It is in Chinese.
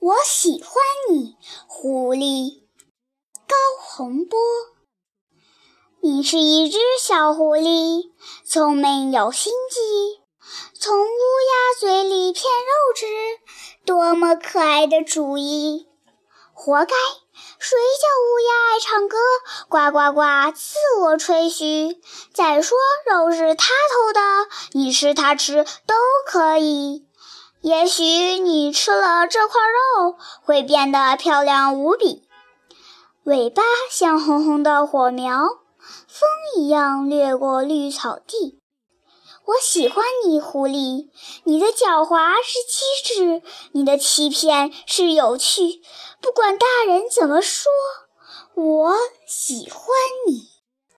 我喜欢你，狐狸。高洪波，你是一只小狐狸，聪明有心机，从乌鸦嘴里骗肉吃，多么可爱的主意！活该，谁叫乌鸦爱唱歌，呱呱呱，自我吹嘘。再说肉是他偷的，你吃他吃都可以。也许你吃了这块肉，会变得漂亮无比，尾巴像红红的火苗，风一样掠过绿草地。我喜欢你，狐狸，你的狡猾是机智，你的欺骗是有趣。不管大人怎么说，我喜欢你。